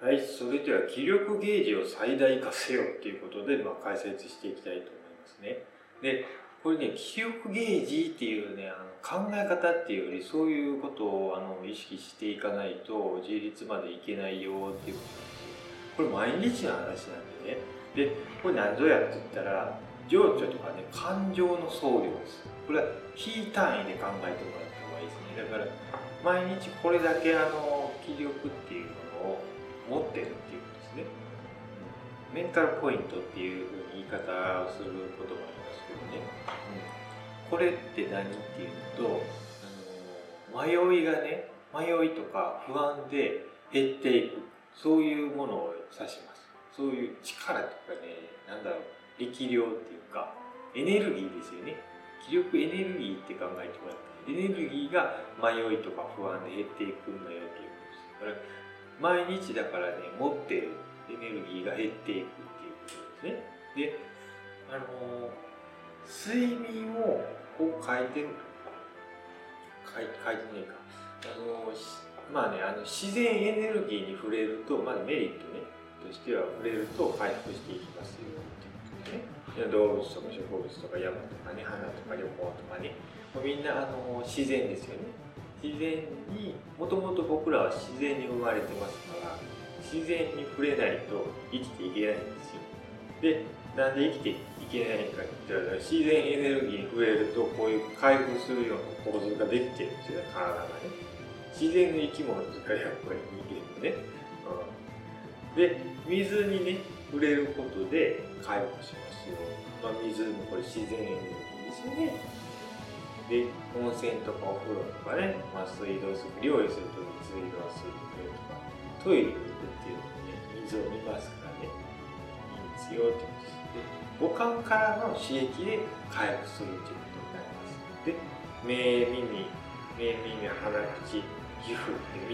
はい、それでは気力ゲージを最大化せよっていうことで、まあ、解説していきたいと思いますね。で、これね、気力ゲージっていうね、あの考え方っていうより、そういうことをあの意識していかないと自立までいけないよっていうことなんですよ。これ毎日の話なんでね。で、これ何ぞやって言ったら、情緒とかね、感情の総量です。これは非単位で考えてもらった方がいいですね。だから、毎日これだけあの気力持ってるっていうことですね。メンタルポイントっていうふうに言い方をすることもありますけどね。うん、これって何っていうと、あの迷いがね、迷いとか不安で減っていく、そういうものを指します。そういう力とかね、なんだろう、力量っていうか、エネルギーですよね。気力エネルギーって考えてもらったエネルギーが迷いとか不安で減っていくんだよっていうことです。毎日だからね持ってるエネルギーが減っていくっていうことですね。であの睡眠をこう書いてる書い書いてないか。あのまあねあの自然エネルギーに触れるとまずメリットねとしては触れると回復していきますよっていうことでね動物とか植物とか山とかね花とか旅行とかね。みんなあの自然ですよね。自然にもともと僕らは自然に生まれてますから自然に触れないと生きていけないんですよ。でなんで生きていけないかって言ったら自然エネルギーに触れるとこういう回復するような構造ができてるんですよ体がね。自然の生き物ですからやっぱり人間のね、うん、で水にね触れることで回復しますよ、まあ、水もこれ自然エネルギーですよね。で温泉とかお風呂とかね、まあ、水道水料理するとき水道水くれとかトイレに行くっていうのもね水を見ますからねいいんですよってことです。で五感からの刺激で回復するということになります。で目耳目耳鼻口皮膚って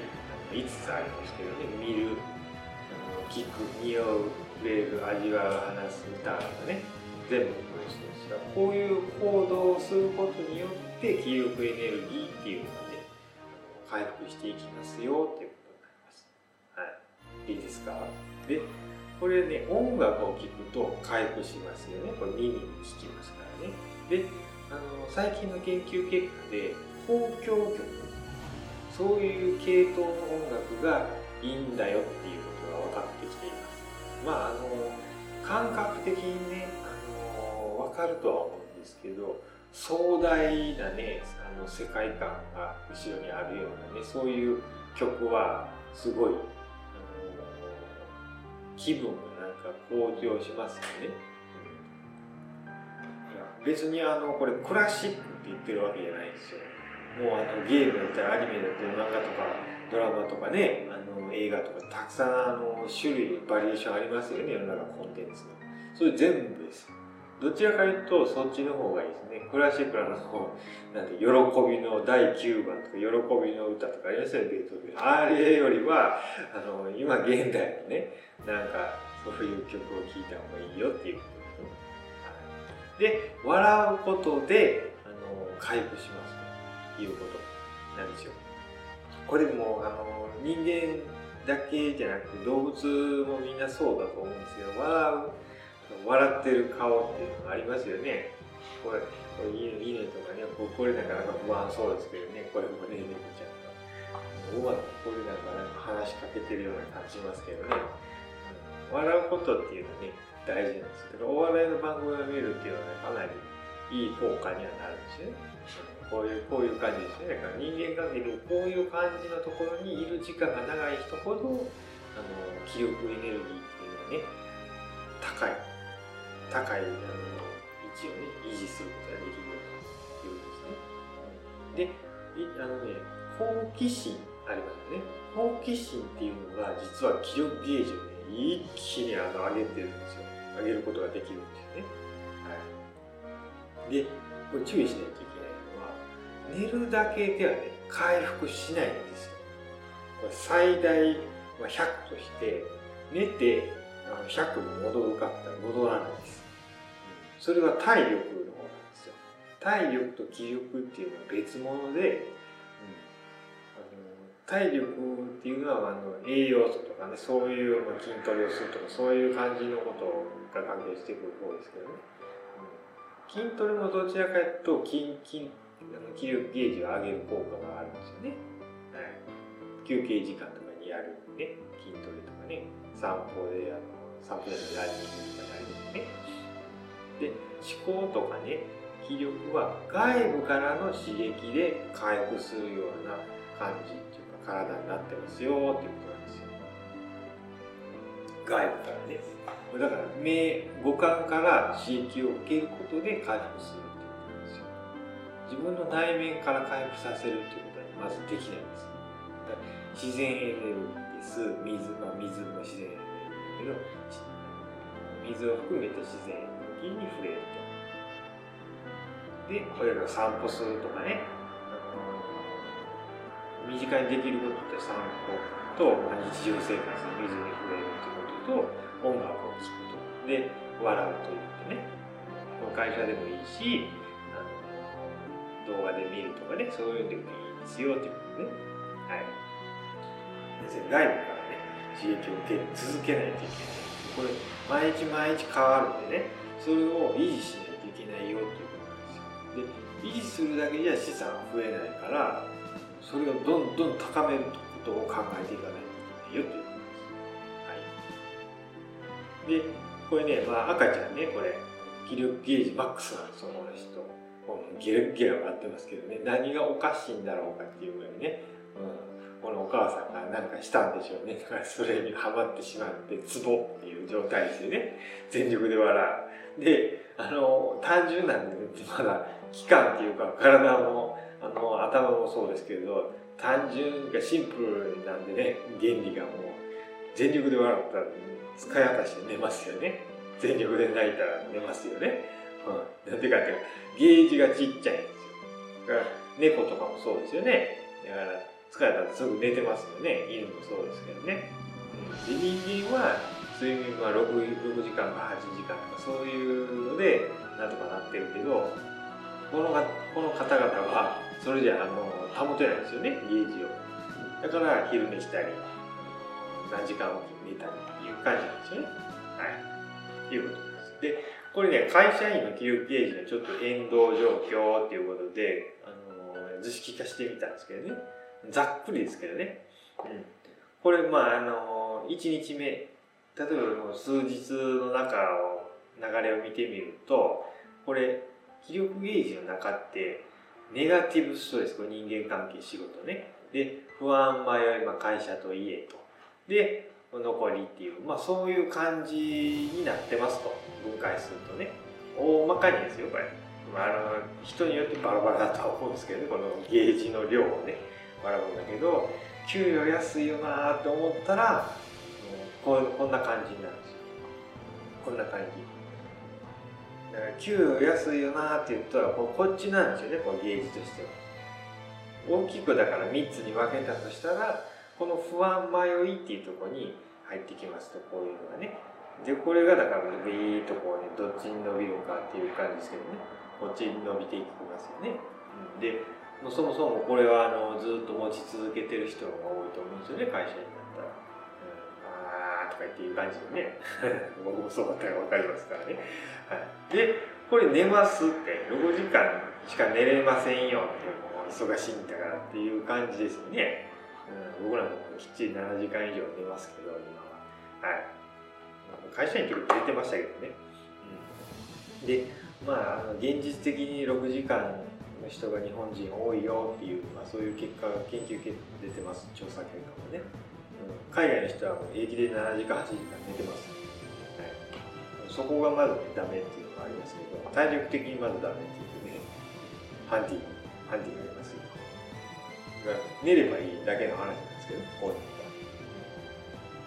5つありますけどね。見る聞く匂う触れる味わう話す歌とかね全部これしてですがこういう行動をすることによって気力エネルギーっていうのがね回復していきますよっていうことになります。はい、いいですか？でこれね音楽を聴くと回復しますよねこれ耳に聞きますからね。であの最近の研究結果で交響曲そういう系統の音楽がいいんだよっていうことが分かってきています。まああの感覚的にね分かるとは思うんですけど壮大なねあの世界観が後ろにあるようなねそういう曲はすごい、あの気分がなんか向上しますよね。うん、別にあのこれクラシックって言ってるわけじゃないですよ。もうあのゲームだったらアニメだったり漫画とかドラマとかねあの映画とかたくさんあの種類バリエーションありますよね世の中コンテンツの。それ全部です。どちらかというとそっちの方がいいですね。クラシックのなんて喜びの第9番とか喜びの歌とかありますよねベートーベンあれよりはあの今現代のねなんかそういう曲を聴いた方がいいよっていうことです、ね。で笑うことであの回復しますということなんですよ。これもあの人間だけじゃなくて動物もみんなそうだと思うんですけど笑う笑ってる顔っていうのがありますよね。これ、これ犬犬とかね、ここれなかなか不安そうですけどね、これもね、猫ちゃんが。うまくこれなんかなんか話しかけてるような感じしますけどね。笑うことっていうのはね、大事なんですけど、お笑いの番組を見るっていうのはね、かなりいい効果にはなるんですよね。こういう、こういう感じですね。だから人間関係でこういう感じのところにいる時間が長い人ほど、あの、気力エネルギーっていうのはね、高い。高いあの位置をね維持することができるということですね。であのね好奇心ありますよね。好奇心っていうのが実は気力ゲージをね一気にあの上げてるんですよ。上げることができるんですよね。はい、でこれ注意しないといけないのは寝るだけではね回復しないんですよ。これ最大100として寝て100に戻るかって戻らないです。それは体力の方なんですよ。体力と気力っていうのは別物で、うん、あの体力っていうのはあの栄養素とかねそういう、まあ、筋トレをするとかそういう感じのことが関係してくる方ですけどね、うん、筋トレもどちらかというと筋筋あの気力ゲージを上げる効果があるんですよね、はい、休憩時間とかにやるね筋トレとかね散歩であの散歩でランニングとかやるね。で思考とかね気力は外部からの刺激で回復するような感じっていうか体になってますよっていうことなんですよ。外部からね。だから目五感から刺激を受けることで回復するっていうことなんですよ。自分の内面から回復させるっていうことはまずできないんです。自然エネルギーです。水,、ま、水も自然エネルギーだけど水を含めて自然エネルギー。に触れると。でこれが散歩するとかね。身近にできることって散歩と、日常生活で水に触れるってことと音楽を聴くと。で笑うというね。会社でもいいし動画で見るとかね。そういうのでもいいですよっていうことでね。はい。外部からね刺激を受け続けないといけない。これ毎日毎日変わるんでね。それを維持しないといけないよっていうことなんですよ。で維持するだけじゃ資産増えないからそれをどんどん高めることを考えていかないといけないよということです。はい、でこれね、まあ、赤ちゃんねこれ気力ゲージマックスなんですこの人ゲラゲラ笑ってますけどね何がおかしいんだろうかっていうぐらいね、うん、このお母さんが何かしたんでしょうね。だからそれにはまってしまってツボっていう状態でね全力で笑う。であの単純なんで、まだ期間っていうか体もあの頭もそうですけど単純がシンプルなんでね原理がもう全力で笑ったら使い果たして寝ますよね。全力で泣いたら寝ますよね、うん、なんでかっていうゲージがちっちゃいんですよ。だから猫とかもそうですよね。だから疲れたらすぐ寝てますよね。犬もそうですけどね、で人間は睡眠は 6, 6時間か8時間とかそういうのでなんとかなってるけどこのこの方々はそれじゃあの保てないですよねゲージを。だから昼寝したり何時間おきに寝たりっていう感じなんですよね。はい。いうことです。でこれね会社員の気力ゲージのちょっと変動状況っていうことであの図式化してみたんですけどね。ざっくりですけどね、うん、これまああの1日目例えばもう数日の中を流れを見てみるとこれ気力ゲージの中ってネガティブストレスこれ人間関係仕事ね。で不安迷い、まあ、会社と家と。で残りっていうまあそういう感じになってますと。分解するとね。大まかにですよこれ、まあ、あの人によってバラバラだとは思うんですけどね。このゲージの量をね。バラバラだけど給与安いよなって思ったらこうこんな感じになるんですよこんな感じ給与安いよ。なって言ったらこっちなんですよねこのゲージとしては。大きくだから3つに分けたとしたらこの不安迷いっていうとこに入ってきますとこういうのがねでこれがだからビーッとこうねどっちに伸びるかっていう感じですけどね。こっちに伸びていきますよね、うん、でもそもそもこれはあのずっと持ち続けてる人が多いと思うんですよね会社に。っ。ていう感じでね僕もそうだったら分かりますからね。はい、でこれ寝ますって6時間しか寝れませんよってもう忙しいんだからっていう感じですよね、うん、僕らもきっちり7時間以上寝ますけど今は。はい。会社員結構寝てましたけどね、うん、でまああの現実的に6時間の人が日本人多いよっていう、まあ、そういう結果が研究結果出てます調査結果もね、海外の人はもう平気で7時間8時間寝てます。はい。そこがまず、ね、ダメっていうのがありますけど体力的にまずダメっていうねハンティングハンティングありますよ。寝ればいいだけの話なんですけど本人は。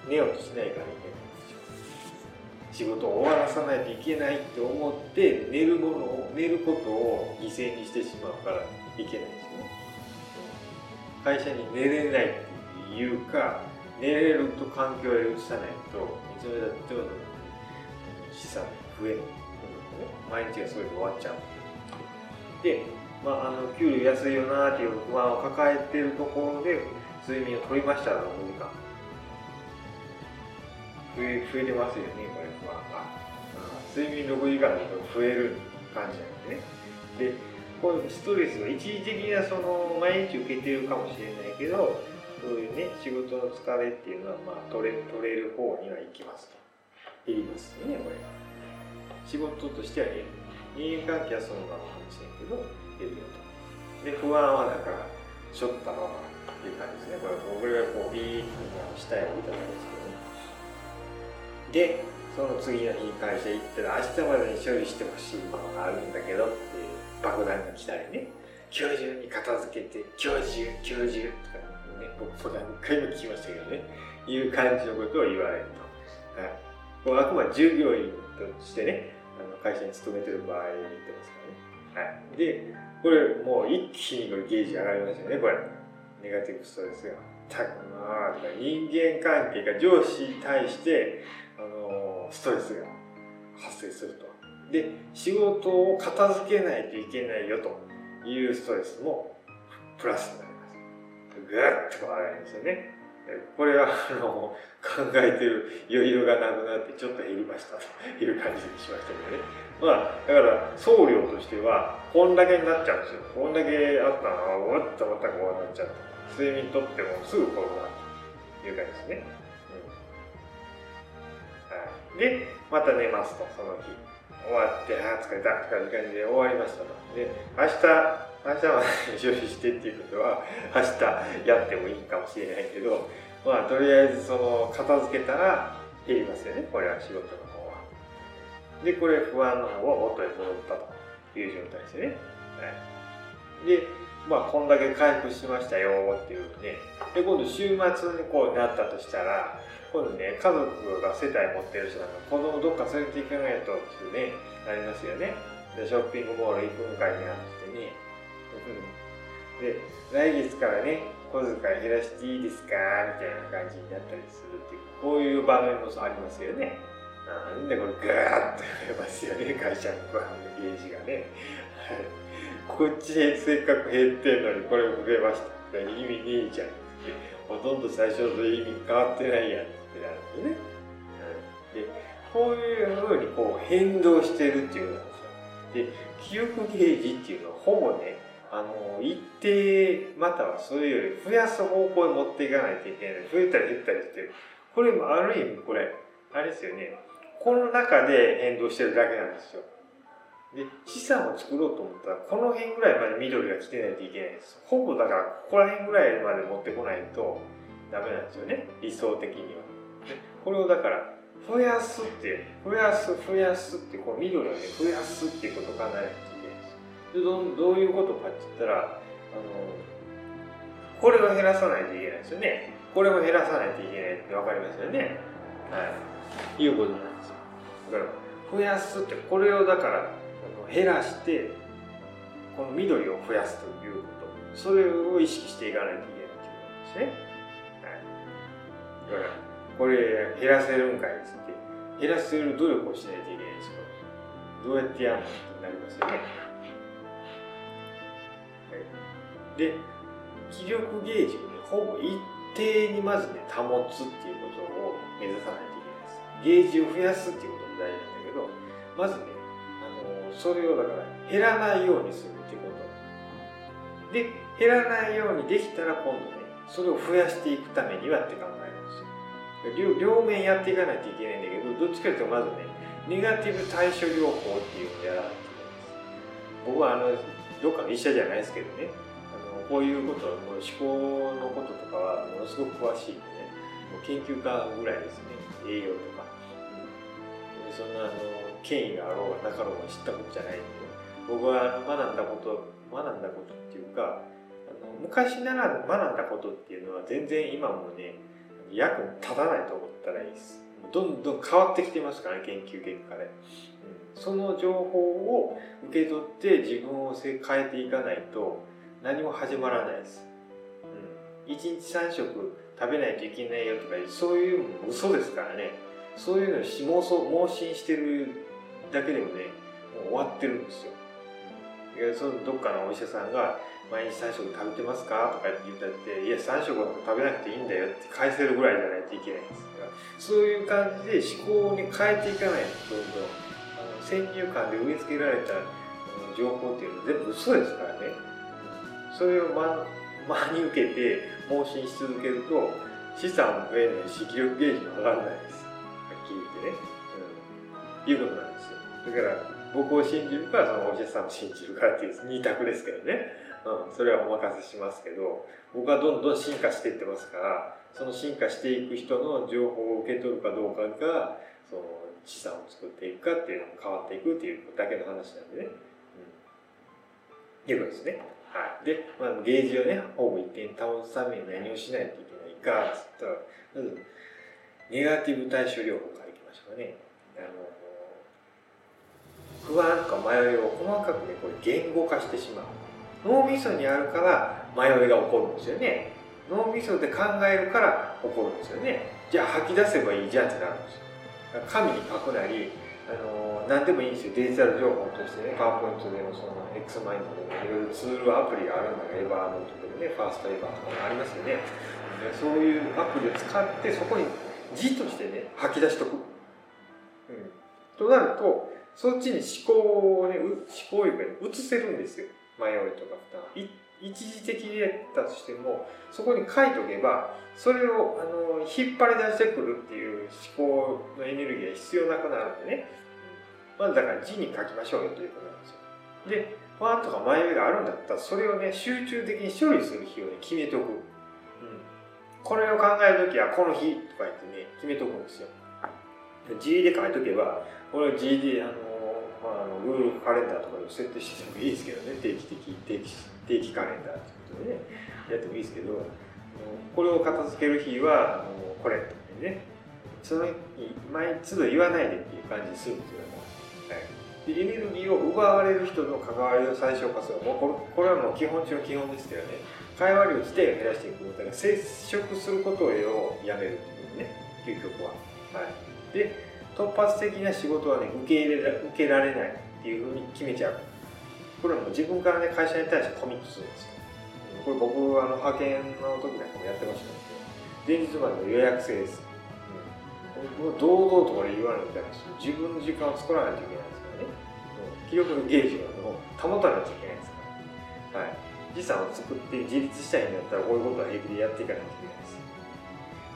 寝ようとしないからいけないんですよ仕事を終わらさないといけないって思って寝るものを寝ることを犠牲にしてしまうからいけないですよね。会社に寝れないっていうか寝れると環境へ移さないといつまでだっても資産増える、毎日がそれで終わっちゃうで、まあ、あの給料安いよなっていう不安を抱えてるところで睡眠をとりましたら6時間増え増えてますよねこれは、睡眠6時間だと増える感じなんでね。でこういうストレスが一時的なその毎日受けてるかもしれないけどそういうね仕事の疲れっていうのはまあ取れ取れる方にはいきますと。言いますねこれ。は仕事としてはね人間関係はそのままかもしれんけど減るよとで不安はだからしょったままっていう感じですね。これ僕がこうビーッと下へ置いたんですけど。ねでその次の日会社行ったら明日までに処理してほしいものがあるんだけどっていう爆弾が来たりね。今日中に片付けて今日中今日中とかね僕も何回も聞きましたけどねいう感じのことを言われると、はい、これあくまで従業員としてねあの会社に勤めてる場合に言ってますからね、はい、でこれもう一気にこれゲージ上がりましたよね。これ。ネガティブストレスがたくまあ人間関係が上司に対してあのストレスが発生すると。で仕事を片付けないといけないよというストレスもプラスになりますぐっと上がるんですよね。これはあの考えてる余裕がなくなってちょっと減りましたという感じにしましたけどね。まあだから送料としてはこんだけになっちゃうんですよ。こんだけあったのはうっとまたこうなっちゃう睡眠とってもすぐこうなるという感じですね、うん。はい、でまた寝ますとその日。終わってああ疲れたって感じで終わりましたと。で明日明日まで処理してっていうことは明日やってもいいかもしれないけどまあとりあえずその片付けたら減りますよねこれは仕事の方はでこれ不安の方は元に戻ったという状態ですよね、はい、でまあこんだけ回復しましたよっていうねで今度週末にこうなったとしたら今度ね、家族が世帯持ってる人なんか子供どっか連れて行かないとってね、なりますよね。で、ショッピングモール行くんかいになってね。うん、で、来月からね、小遣い減らしていいですか？みたいな感じになったりするっていう、こういう場面もありますよね。なんでこれガーッと増えますよね、会社のご飯のゲージがね。こっちでせっかく減ってんのにこれ増えました。意味ねえじゃんって。ほとんど最初と意味変わってないやん。ってなるんでね。うん、でこういうふうにこう変動してるっていうことなんですよ。で記憶ゲージっていうのはほぼねあの一定またはそれより増やす方向に持っていかないといけない。増えたり減ったりしてこれもある意味これあれですよね。この中で変動してるだけなんですよ。で資産を作ろうと思ったらこの辺ぐらいまで緑が来てないといけないです。ほぼだからここら辺ぐらいまで持ってこないとダメなんですよね。理想的には。これをだから増やすって増やす増やすってこう緑をね増やすっていうことを考えないとでどどういうことかって言ったらあのこれを減らさないといけないですよね。これも減らさないといけないって分かりますよね。はい。いうことなんですよ。だから増やすってこれをだから減らしてこの緑を増やすということ。それを意識していかないといけないということですね、はい、だからこれ減らせるんかいっつって減らせる努力をしないといけないんですよ。どうやってやるのってなりますよね、で気力ゲージをねほぼ一定にまずね保つっていうことを目指さないといけないです。ゲージを増やすっていうことも大事なんだけどまずねあのそれをだから減らないようにするっていうこと。で減らないようにできたら今度ねそれを増やしていくためにはって考えるんですよ。両面やっていかないといけないんだけどどっちかというとまずねネガティブ対処療法っていうのをやらないといけないです。僕はあのどっかの医者じゃないですけどねこういうこともう思考のこととかはものすごく詳しいんでね。もう研究家ぐらいですね。栄養とか、うん、そんなあの権威があろうがなかろうが知ったことじゃないんで。僕は学んだこと学んだことっていうかあの昔なら学んだことっていうのは全然今もね役に立たないと思ったらいいです。どんどん変わってきてますからね研究結果で、うん、その情報を受け取って自分を変えていかないと何も始まらないです、うん、1日3食食べないといけないよとかそういうの嘘ですからね。そういうのを妄想盲信してるだけでもねもう終わってるんですよ。そのどっかのお医者さんが「毎日3食食べてますか?」とか言ったって「いや3食は食べなくていいんだよ」って返せるぐらいじゃないといけないんです。からそういう感じで思考に変えていかないとどんどんあの先入観で植え付けられた情報っていうのは全部嘘ですからね。それを真真に受けて盲信し続けると資産も増えないし気力ゲージも上がらないです。はっきり言ってね、うん、いうことなんですよ。だから僕を信じるかそのお医者さんを信じるかっていう二択ですけどね、うん、それはお任せしますけど僕はどんどん進化していってますからその進化していく人の情報を受け取るかどうかがその資産を作っていくかっていうのも変わっていくっていうだけの話なんでね。うん、いうことですね。はい。で、まあ、ゲージをね、ほぼ一定に保つために何をしないといけない。か、つったら、まず、ネガティブ対処療法からいきましょうかね。あの不安とか迷いを細かくねこれ言語化してしまう。脳みそにあるから迷いが起こるんですよね。脳みそで考えるから起こるんですよね。じゃあ吐き出せばいいじゃんってなるんですよ。紙に書くなりあの何でもいいんですよ。デジタル情報としてねパワーポイントでもその X マインドでもいろいろツールアプリがあるのがエバーノートでもねファーストエバーとかもありますよね。でそういうアプリを使ってそこに字としてね吐き出しとく、うん、となるとそっちに思考をね、思考力が移せるんですよ。迷いとか負担。一時的にやったとしても、そこに書いとけば、それをあの引っ張り出してくるっていう思考のエネルギーが必要なくなるんでね。まずだから字に書きましょうよということなんですよ。で、不安とか迷いがあるんだったら、それをね、集中的に処理する日をね、決めておく。うん。これを考えるときはこの日とか言ってね、決めておくんですよ。字で書いとけば、これは GD、あの、まあ、Google カレンダーとかで設定してもいいですけどね定期的定期定期カレンダーってことでね。やってもいいですけどこれを片付ける日はこれとかね。その毎都度言わないでっていう感じにするんですよ、はい、でエネルギーを奪われる人の関わりを最小化するもうこれこれはもう基本中の基本ですけどね。会話量自体を減らしていくだから接触することをやめるっていうね。究極は。はい、で突発的な仕事はね受け入れら受けられないっていうふうに決めちゃう。これはもう自分からね会社に対してコミットするんですよ。これ僕あの派遣の時なんかもやってましたので前日までの予約制です、うん、もう堂々とこれ言わないとい。な自分の時間を作らないといけないですからね、うん、記憶のゲージを保たないといけないですから、はい、資産を作って自立したいんだったらこういうことは平気でやっていかないといけないです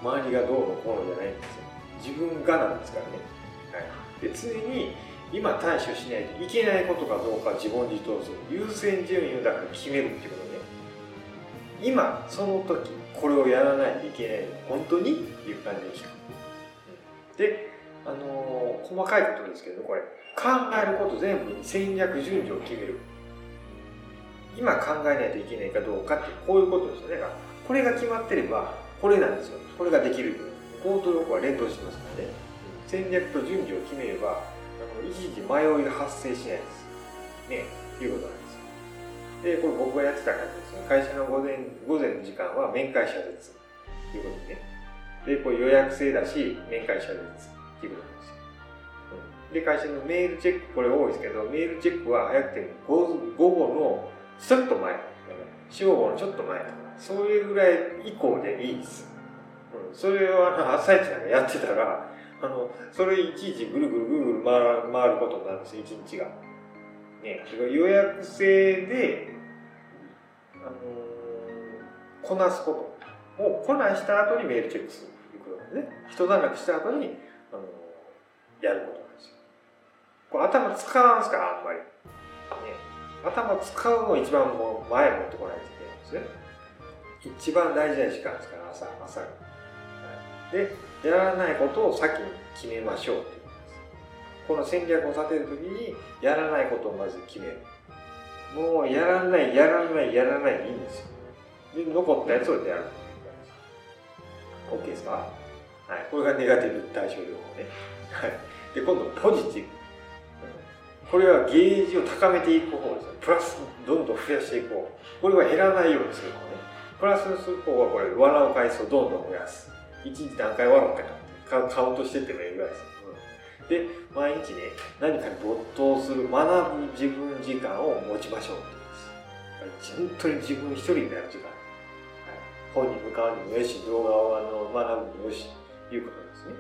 周りがどうのこうのじゃないんですよ。自分がなんですからね、はい、で常に今対処しないといけないことかどうか自問自答する優先順位をだから決めるってことね。今その時これをやらないといけないの本当にっていう感じで聞く。であのー、細かいことですけどこれ考えること全部に戦略順序を決める。今考えないといけないかどうかってこういうことですよね。だからこれが決まってればこれなんですよ。これができる行動力は連動しますからね。戦略と順序を決めれば一時迷いが発生しないです。ね。いうことなんですよ。でこれ僕がやってた感じですね会社の午前午前の時間は面会謝絶ということでね。でこれ予約制だし面会謝絶っていうことなんですよ。で会社のメールチェックこれ多いですけどメールチェックは早くても午後のちょっと前正午のちょっと前とかそういうぐらい以降でいいです。うん。それをあの朝一なんかやってたらあのそれいちいちぐるぐるぐるぐる回る回ることになるんですよ一日が。ね、予約制で、あのー、こなすことをこなした後にメールチェックするということなんですね。一段落した後に、あのー、やることなんですよ。これ頭使わんすからあんまり。ね、頭使うの一番もう前持ってこないといけないんですね。一番大事な時間ですから朝朝でやらないことを先に決めましょうってこの戦略を立てるときにやらないことをまず決める。もうやらないやらないやらないでいいんですよで残ったやつをやる OK ですかはいこれがネガティブ対処療法ねはいで今度ポジティブこれはゲージを高めていく方ですプラスどんどん増やしていこうこれは減らないようにする方ねプラスする方はこれ笑う回数をどんどん増やす1日何回笑ったかカウントしてってもいいぐらいです、うん。で毎日ね何かに没頭する学ぶ自分時間を持ちましょうって言うんです。本当に自分一人になる時間、はい、本に向かうにもよし動画をあの学ぶにもよしということですね、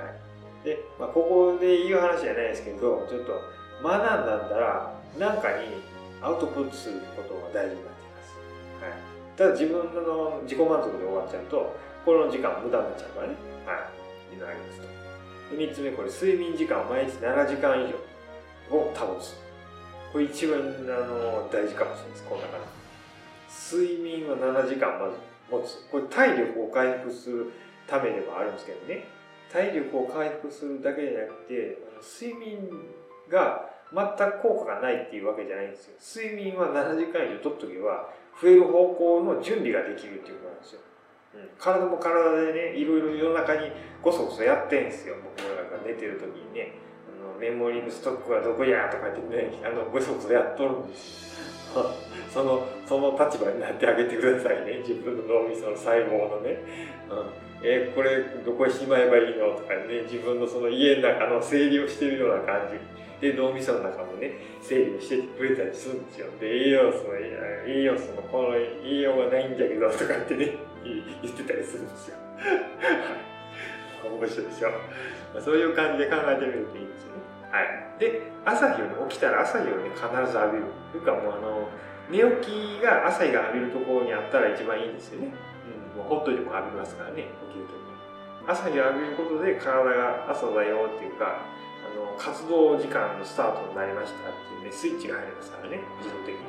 はい、で、まあ、ここで言う話じゃないですけどちょっと学んだんだら何かにアウトプットすることが大事になってきます、はい、ただ自分の自己満足で終わっちゃうとこの時間無駄になっちゃうからね。はい。いうのがありますと。で3つ目これ睡眠時間を毎日7時間以上を保つ。これ一番あの大事かもしれないです。この中で。睡眠は7時間まず持つ。これ体力を回復するためでもあるんですけどね。体力を回復するだけじゃなくて睡眠が全く効果がないっていうわけじゃないんですよ。睡眠は7時間以上とっとけば増える方向の準備ができるっていうことなんですよ、うん、体も体でねいろいろ世の中にごそごそやってんすよ。僕らが寝てる時にね。あのメモリーのストックはどこやとか言ってねあのごそごそやっとるんです そのその立場になってあげてくださいね。自分の脳みその細胞のね、うん。えー、これどこへしまえばいいのとかね。自分のその家の中の整理をしてるような感じ。で脳みその中もね整理をしてくれたりするんですよ。で栄養素の栄養素のこの栄養がないんじゃけどとかってね。言ってたりするんですよ。面白いでしょ、まあ、そういう感じで考えてみるといいですよね。はい。で朝日をね起きたら朝日をね必ず浴びる。というかもうあの寝起きが朝日が浴びるところにあったら一番いいんですよね、うん、もうほっといても浴びますからね。起きるときに朝日を浴びることで体が朝だよっていうかあの活動時間のスタートになりましたっていうねスイッチが入りますからね。自動的に。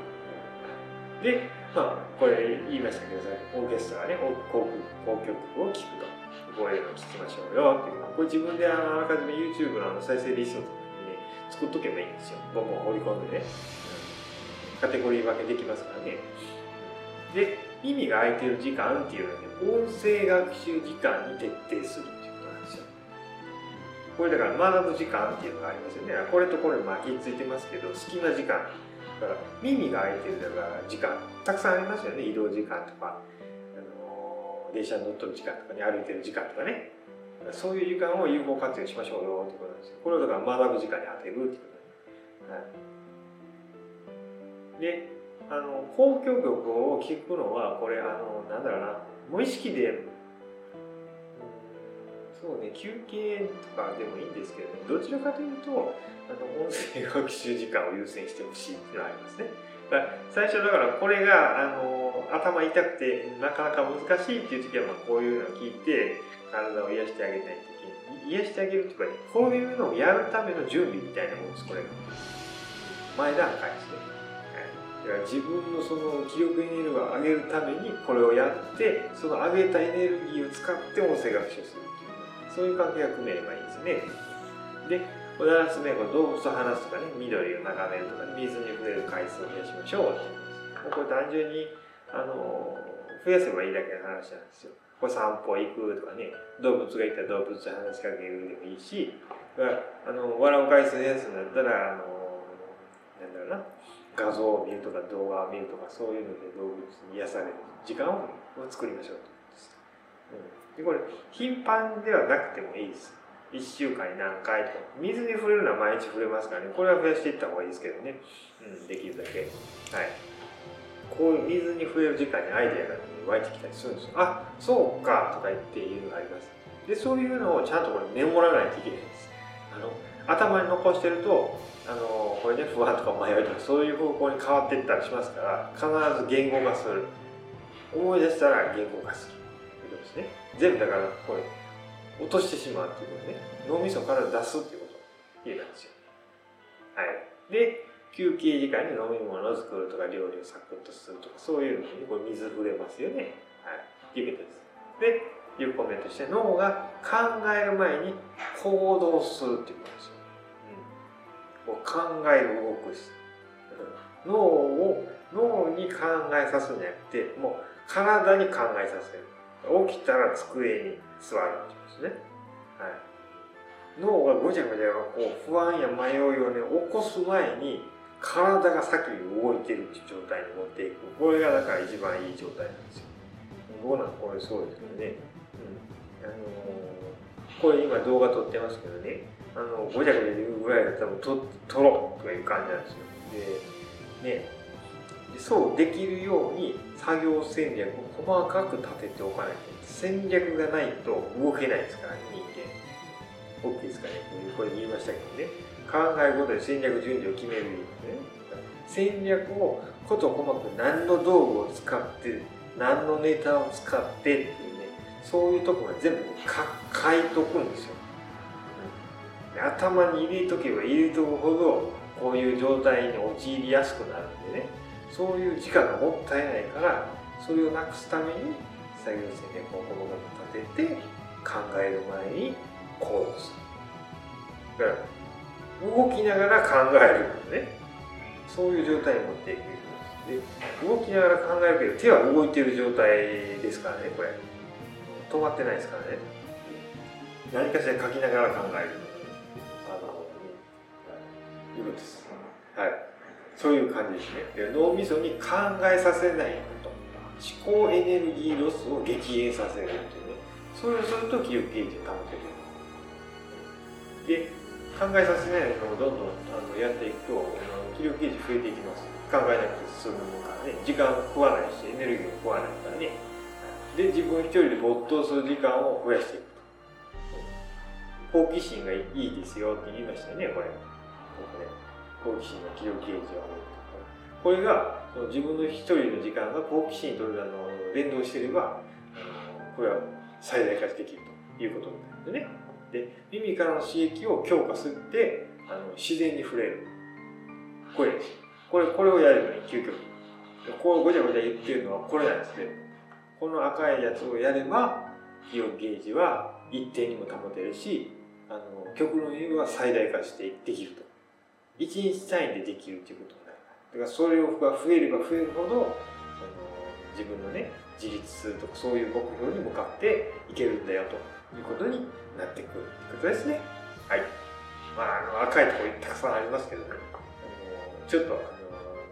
でまあこれ言いましたけどオーケストラね交響曲を聴くと。こういうのを聴きましょうよ。っていう。これ自分であらかじめ YouTube のあの再生リストとかにね作っとけばいいんですよ。僕も放り込んでね。カテゴリー分けできますからね。で耳が開いてる時間っていうのはね音声学習時間に徹底するっていうこれだから学ぶ時間っていうのがありますよね。これとこれまあひっついてますけど隙間時間。だから耳が開いてるだから時間たくさんありますよね。移動時間とか、あの電車に乗っとる時間とかに歩いてる時間とかね。そういう時間を有効活用しましょうよってことなんですよ。これをだから学ぶ時間に当てるってことはい、であの交響曲を聴くのはこれあのなんだろうな。無意識でそうね休憩とかでもいいんですけど、ね、どちらかというとあの音声学習時間を優先してほしいっていうのはありますね。だ最初だからこれがあの頭痛くてなかなか難しいっていう時はまあこういうのを聞いて体を癒してあげたい時に癒してあげるっていうかねこういうのをやるための準備みたいなものですこれが前段階ですね。自分のその記憶エネルギーを上げるためにこれをやってその上げたエネルギーを使って音声学習するそういう関係が組めればいいですね。で、7つ目は動物と話すとかね、緑を眺めるとか、水に触れる回数を増やしましょうって。これ単純に、あの、増やせばいいだけの話なんですよ。これ散歩行くとかね、動物がいたら動物と話しかけるでもいいし、あの笑う回数増やすんだったら、あの、なんだろうな、画像を見るとか動画を見るとかそういうので動物に癒される時間を作りましょうと。うん。でこれ頻繁ではなくてもいいです。1週間に何回とか。水に触れるのは毎日触れますからね。これは増やしていった方がいいですけどね、うん、できるだけ。はい。こういう水に触れる時間にアイデアが湧いてきたりするんですよ。あそうかとか言っていうのがあります。でそういうのをちゃんとこれメモらないといけないんです。あの頭に残してるとあのこれね不安とか迷いとかそういう方向に変わっていったりしますから必ず言語化する。思い出したら言語化する。ですね。全部だからこれ落としてしまうっていうことね。脳みそから出すっていうこと。言えたんですよ。はい。で休憩時間に飲み物を作るとか料理をサクッとするとかそういうのにこれ水触れますよね。はい。いうことです。でいうコメントして脳が考える前に行動するっていうことですよ、うん、考える動くし。脳を脳に考えさすんじゃなくてもう体に考えさせる。起きたら机に座るってことですね。はい、脳がごちゃごちゃこう不安や迷いをね起こす前に体が先に動いてるっていう状態に持っていく。これがだから一番いい状態なんですよ。僕なんかこれそうですけどね、うん。あのー、これ今動画撮ってますけどね。あのごちゃごちゃ言うぐらいだったらと撮ろうとかいう感じなんですよ。でねそうできるように作業戦略を細かく立てておかないと戦略がないと動けないですから人間。OK ですかね。これ言いましたけどね。考えることで戦略順序を決めるんですね。戦略をこと細かく何の道具を使って何のネタを使ってっていうね。そういうとこまで全部書いとくんですよ、頭に入れとけば入れとくほどこういう状態に陥りやすくなるんでね。そういう時間がもったいないからそれをなくすために作業戦略を細かく立てて考える前に行動する。だから動きながら考えるのね。そういう状態に持っていくで動きながら考えるけど手は動いてる状態ですからねこれ。止まってないですからね。何かしら書きながら考える。あのいうことですはい。そういう感じですね。脳みそに考えさせないこと。思考エネルギーロスを激減させるというね。それをすると記憶ゲージを保てるで考えさせないのをどんどんあのやっていくと気力ゲージ増えていきます。考えなくて進むからね。時間を食わないしエネルギーを食わないからね。で自分一人で没頭する時間を増やしていくと。好奇心がいいですよって言いましたねこれ。ここ好奇心の気力ゲージを上げるこれがその自分の一人の時間が好奇心とあの連動していればこれは最大化できるということなんですね。で耳からの刺激を強化すってあの自然に触れる。これこれこれをやればいい。究極。こうごちゃごちゃ言ってるのはこれなんですね。この赤いやつをやれば気温ゲージは一定にも保てるしあの極論言えば最大化してできると。1日単位でできるということになるだからそれが増えれば増えるほど自分のね自立するとかそういう目標に向かっていけるんだよということになってくるということですね。はい。まああの赤いところたくさんありますけどね。あのちょっとあ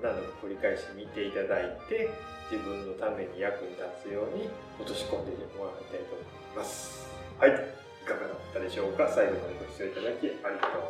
の何度か繰り返し見ていただいて自分のために役に立つように落とし込んでもらいたいと思います。はい。いかがだったでしょうか？最後までご視聴いただきありがとう。